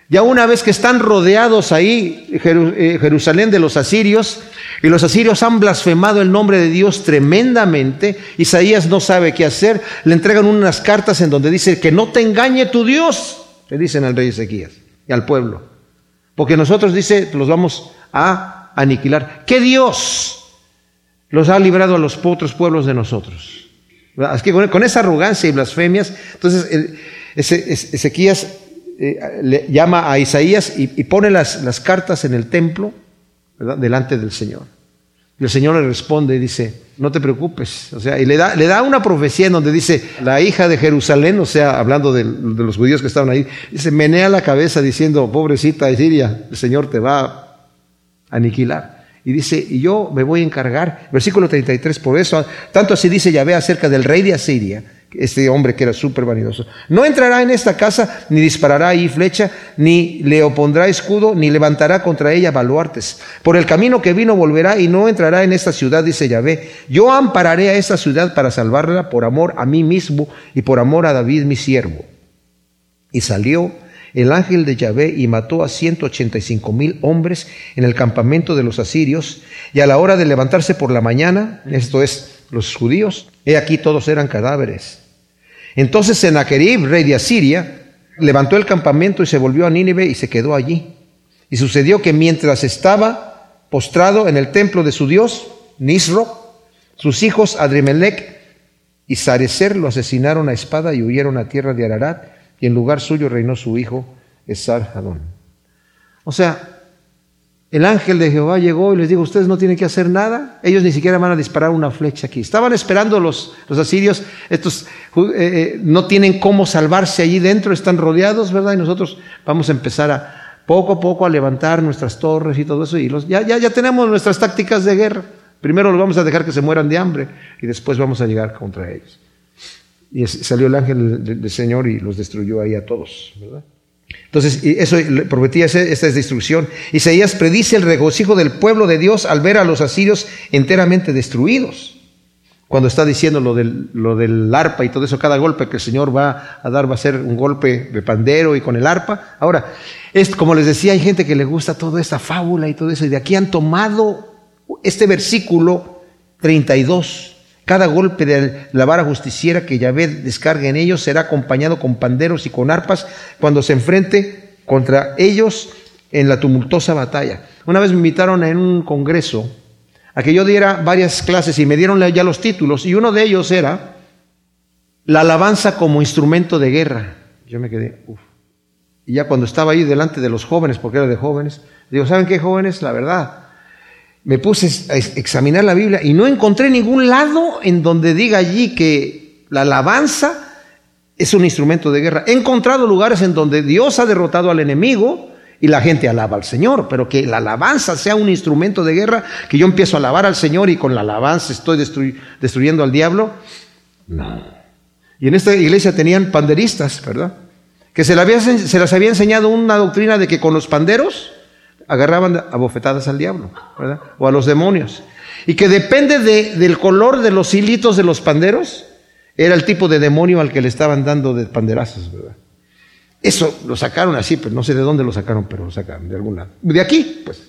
ya una vez que están rodeados ahí eh, Jerusalén de los asirios, y los asirios han blasfemado el nombre de Dios tremendamente, Isaías no sabe qué hacer, le entregan unas cartas en donde dice que no te engañe tu Dios, le dicen al rey Ezequías y al pueblo, porque nosotros dice los vamos a aniquilar. ¿Qué Dios los ha librado a los otros pueblos de nosotros? Es que con, esa arrogancia y blasfemias, entonces Ezequías eh, le llama a Isaías y, pone las, las, cartas en el templo delante del Señor. Y el Señor le responde y dice, no te preocupes. O sea, y le da, le da una profecía en donde dice, la hija de Jerusalén, o sea, hablando de, de los judíos que estaban ahí, dice, menea la cabeza diciendo, pobrecita de Siria, el Señor te va a aniquilar. Y dice, y yo me voy a encargar, versículo 33, por eso, tanto así dice Yahvé acerca del rey de Asiria, este hombre que era súper vanidoso. No entrará en esta casa, ni disparará ahí flecha, ni le opondrá escudo, ni levantará contra ella baluartes. Por el camino que vino volverá y no entrará en esta ciudad, dice Yahvé. Yo ampararé a esta ciudad para salvarla por amor a mí mismo y por amor a David mi siervo. Y salió el ángel de Yahvé y mató a ciento ochenta y cinco mil hombres en el campamento de los asirios, y a la hora de levantarse por la mañana, esto es los judíos, he aquí todos eran cadáveres entonces Sennacherib, rey de Asiria, levantó el campamento y se volvió a Nínive y se quedó allí. Y sucedió que mientras estaba postrado en el templo de su dios, Nisro, sus hijos Adrimelech y Sarecer lo asesinaron a espada y huyeron a tierra de Ararat, y en lugar suyo reinó su hijo Esar-Hadón. O sea, el ángel de Jehová llegó y les dijo, ustedes no tienen que hacer nada, ellos ni siquiera van a disparar una flecha aquí. Estaban esperando los, los asirios, estos eh, eh, no tienen cómo salvarse allí dentro, están rodeados, ¿verdad? Y nosotros vamos a empezar a poco a poco a levantar nuestras torres y todo eso, y los, ya, ya, ya tenemos nuestras tácticas de guerra. Primero los vamos a dejar que se mueran de hambre y después vamos a llegar contra ellos. Y salió el ángel del Señor y los destruyó ahí a todos, ¿verdad? Entonces, eso prometía esta destrucción. Isaías predice el regocijo del pueblo de Dios al ver a los asirios enteramente destruidos. cuando está diciendo lo del, lo del arpa y todo eso, cada golpe que el Señor va a dar va a ser un golpe de pandero y con el arpa. Ahora, es, como les decía, hay gente que le gusta toda esta fábula y todo eso, y de aquí han tomado este versículo 32. Cada golpe de la vara justiciera que Yahvé descargue en ellos será acompañado con panderos y con arpas cuando se enfrente contra ellos en la tumultuosa batalla. Una vez me invitaron en un congreso a que yo diera varias clases y me dieron ya los títulos y uno de ellos era la alabanza como instrumento de guerra. Yo me quedé, uff. Y ya cuando estaba ahí delante de los jóvenes, porque era de jóvenes, digo, ¿saben qué jóvenes? La verdad, me puse a examinar la Biblia y no encontré ningún lado en donde diga allí que la alabanza es un instrumento de guerra. He encontrado lugares en donde Dios ha derrotado al enemigo y la gente alaba al Señor, pero que la alabanza sea un instrumento de guerra, que yo empiezo a alabar al Señor y con la alabanza estoy destruyendo al diablo. No. Y en esta iglesia tenían panderistas, ¿verdad? Que se, se les había enseñado una doctrina de que con los panderos agarraban a bofetadas al diablo, ¿verdad? O a los demonios. Y que depende del color de los hilitos de los panderos, era el tipo de demonio al que le estaban dando de panderazos, ¿verdad? Eso lo sacaron así, pues no sé de dónde lo sacaron, pero lo sacaron de algún lado. De aquí, pues.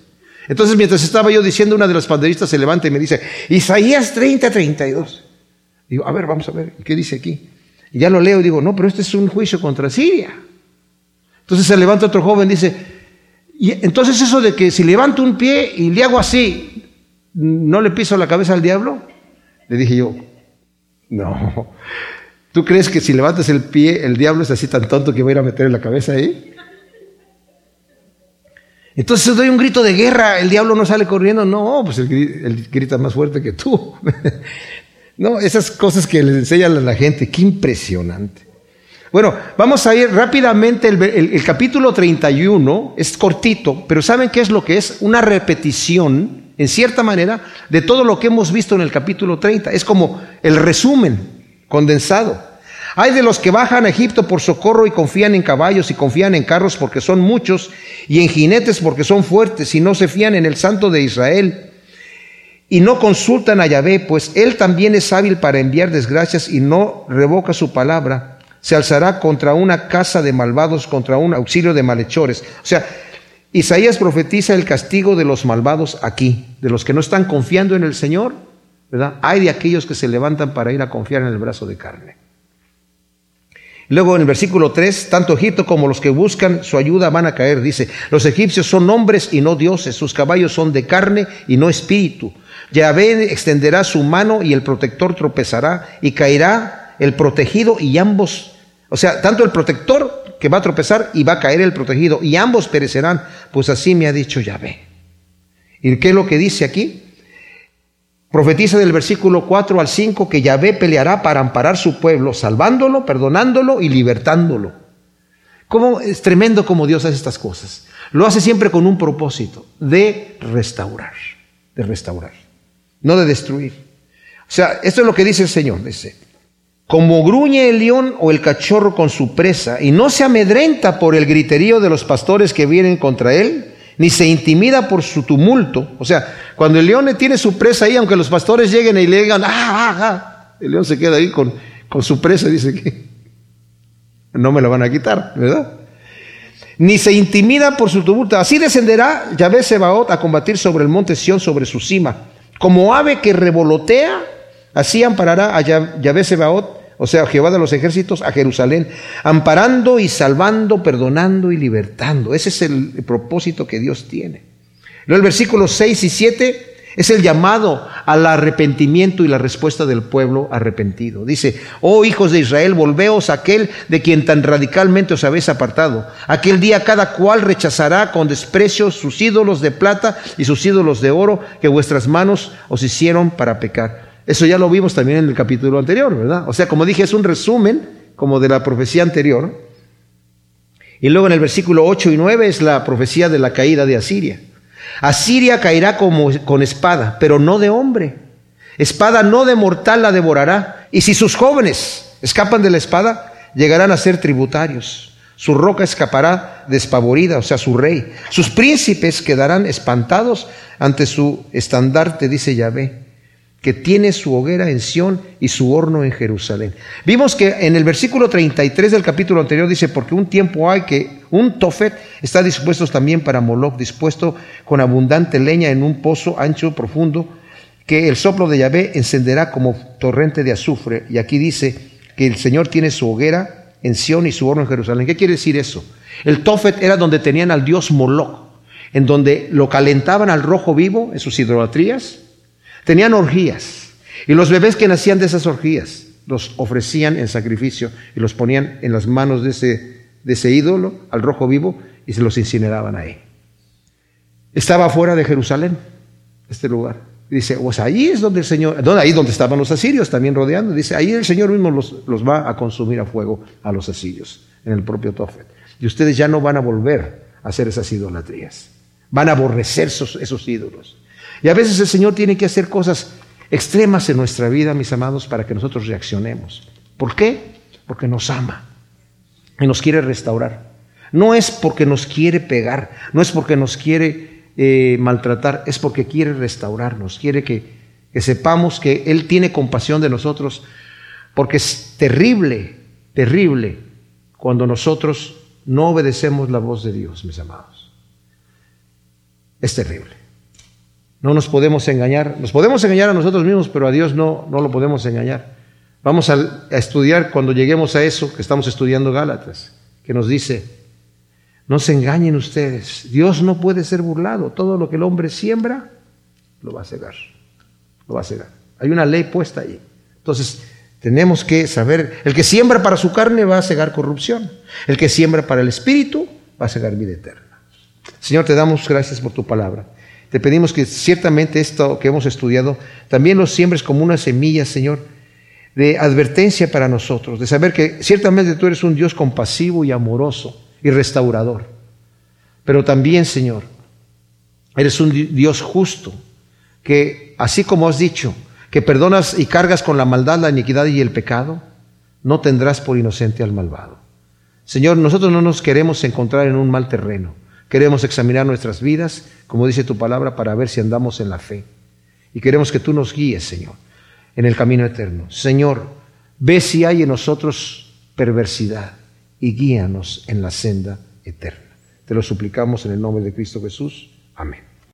Entonces, mientras estaba yo diciendo, una de las panderistas se levanta y me dice, Isaías 30, 32. Digo, a ver, vamos a ver, ¿qué dice aquí? Y ya lo leo y digo, no, pero este es un juicio contra Siria. Entonces se levanta otro joven y dice, y entonces eso de que si levanto un pie y le hago así, ¿no le piso la cabeza al diablo? Le dije yo, no. ¿Tú crees que si levantas el pie, el diablo es así tan tonto que va a ir a meter la cabeza ahí? Entonces doy un grito de guerra, el diablo no sale corriendo, no, pues él, grita más fuerte que tú. [laughs] no, esas cosas que le enseñan a la gente, qué impresionante. Bueno, vamos a ir rápidamente, el, capítulo 31 es cortito, pero ¿saben qué es lo que es? Una repetición, en cierta manera, de todo lo que hemos visto en el capítulo 30. Es como el resumen condensado. Hay de los que bajan a Egipto por socorro y confían en caballos y confían en carros porque son muchos y en jinetes porque son fuertes y no se fían en el Santo de Israel y no consultan a Yahvé, pues él también es hábil para enviar desgracias y no revoca su palabra se alzará contra una casa de malvados, contra un auxilio de malhechores. O sea, Isaías profetiza el castigo de los malvados aquí, de los que no están confiando en el Señor, ¿verdad? Hay de aquellos que se levantan para ir a confiar en el brazo de carne. Luego en el versículo 3, tanto Egipto como los que buscan su ayuda van a caer. Dice, los egipcios son hombres y no dioses, sus caballos son de carne y no espíritu. Yahvé extenderá su mano y el protector tropezará y caerá el protegido y ambos o sea, tanto el protector que va a tropezar y va a caer el protegido, y ambos perecerán, pues así me ha dicho Yahvé. ¿Y qué es lo que dice aquí? Profetiza del versículo 4 al 5 que Yahvé peleará para amparar su pueblo, salvándolo, perdonándolo y libertándolo. ¿Cómo es tremendo como Dios hace estas cosas? Lo hace siempre con un propósito, de restaurar, de restaurar, no de destruir. O sea, esto es lo que dice el Señor, dice, como gruñe el león o el cachorro con su presa, y no se amedrenta por el griterío de los pastores que vienen contra él, ni se intimida por su tumulto. O sea, cuando el león tiene su presa ahí, aunque los pastores lleguen y le digan, ah, ah, ah, el león se queda ahí con, con su presa dice que no me la van a quitar, ¿verdad? Ni se intimida por su tumulto. Así descenderá Yahvé Sebaot a combatir sobre el monte Sión, sobre su cima. Como ave que revolotea Así amparará a Yahvé Sebaot, o sea, Jehová de los ejércitos, a Jerusalén, amparando y salvando, perdonando y libertando. Ese es el propósito que Dios tiene. El versículo 6 y 7 es el llamado al arrepentimiento y la respuesta del pueblo arrepentido. Dice, oh hijos de Israel, volveos a aquel de quien tan radicalmente os habéis apartado. Aquel día cada cual rechazará con desprecio sus ídolos de plata y sus ídolos de oro que vuestras manos os hicieron para pecar. Eso ya lo vimos también en el capítulo anterior, ¿verdad? O sea, como dije, es un resumen como de la profecía anterior. Y luego en el versículo 8 y 9 es la profecía de la caída de Asiria. Asiria caerá como con espada, pero no de hombre. Espada no de mortal la devorará. Y si sus jóvenes escapan de la espada, llegarán a ser tributarios. Su roca escapará despavorida, o sea, su rey. Sus príncipes quedarán espantados ante su estandarte, dice Yahvé que tiene su hoguera en Sión y su horno en Jerusalén. Vimos que en el versículo 33 del capítulo anterior dice, porque un tiempo hay que un tofet está dispuesto también para Moloch, dispuesto con abundante leña en un pozo ancho, profundo, que el soplo de Yahvé encenderá como torrente de azufre. Y aquí dice que el Señor tiene su hoguera en Sión y su horno en Jerusalén. ¿Qué quiere decir eso? El tofet era donde tenían al dios Moloch, en donde lo calentaban al rojo vivo en sus idolatrías, Tenían orgías y los bebés que nacían de esas orgías los ofrecían en sacrificio y los ponían en las manos de ese, de ese ídolo, al rojo vivo, y se los incineraban ahí. Estaba fuera de Jerusalén, este lugar. dice, pues ahí es donde el Señor, ahí donde estaban los asirios también rodeando. Dice, ahí el Señor mismo los, los va a consumir a fuego a los asirios, en el propio Tofet. Y ustedes ya no van a volver a hacer esas idolatrías. Van a aborrecer esos, esos ídolos. Y a veces el Señor tiene que hacer cosas extremas en nuestra vida, mis amados, para que nosotros reaccionemos. ¿Por qué? Porque nos ama y nos quiere restaurar. No es porque nos quiere pegar, no es porque nos quiere eh, maltratar, es porque quiere restaurarnos, quiere que, que sepamos que Él tiene compasión de nosotros, porque es terrible, terrible cuando nosotros no obedecemos la voz de Dios, mis amados. Es terrible. No nos podemos engañar. Nos podemos engañar a nosotros mismos, pero a Dios no, no lo podemos engañar. Vamos a, estudiar cuando lleguemos a eso, que estamos estudiando Gálatas, que nos dice, no se engañen ustedes, Dios no puede ser burlado. Todo lo que el hombre siembra, lo va a cegar. Lo va a cegar. Hay una ley puesta ahí. Entonces, tenemos que saber, el que siembra para su carne va a cegar corrupción. El que siembra para el espíritu va a cegar vida eterna. Señor, te damos gracias por tu palabra. Te pedimos que ciertamente esto que hemos estudiado también lo siembres como una semilla, Señor, de advertencia para nosotros, de saber que ciertamente tú eres un Dios compasivo y amoroso y restaurador. Pero también, Señor, eres un Dios justo, que así como has dicho, que perdonas y cargas con la maldad, la iniquidad y el pecado, no tendrás por inocente al malvado. Señor, nosotros no nos queremos encontrar en un mal terreno. Queremos examinar nuestras vidas, como dice tu palabra, para ver si andamos en la fe. Y queremos que tú nos guíes, Señor, en el camino eterno. Señor, ve si hay en nosotros perversidad y guíanos en la senda eterna. Te lo suplicamos en el nombre de Cristo Jesús. Amén.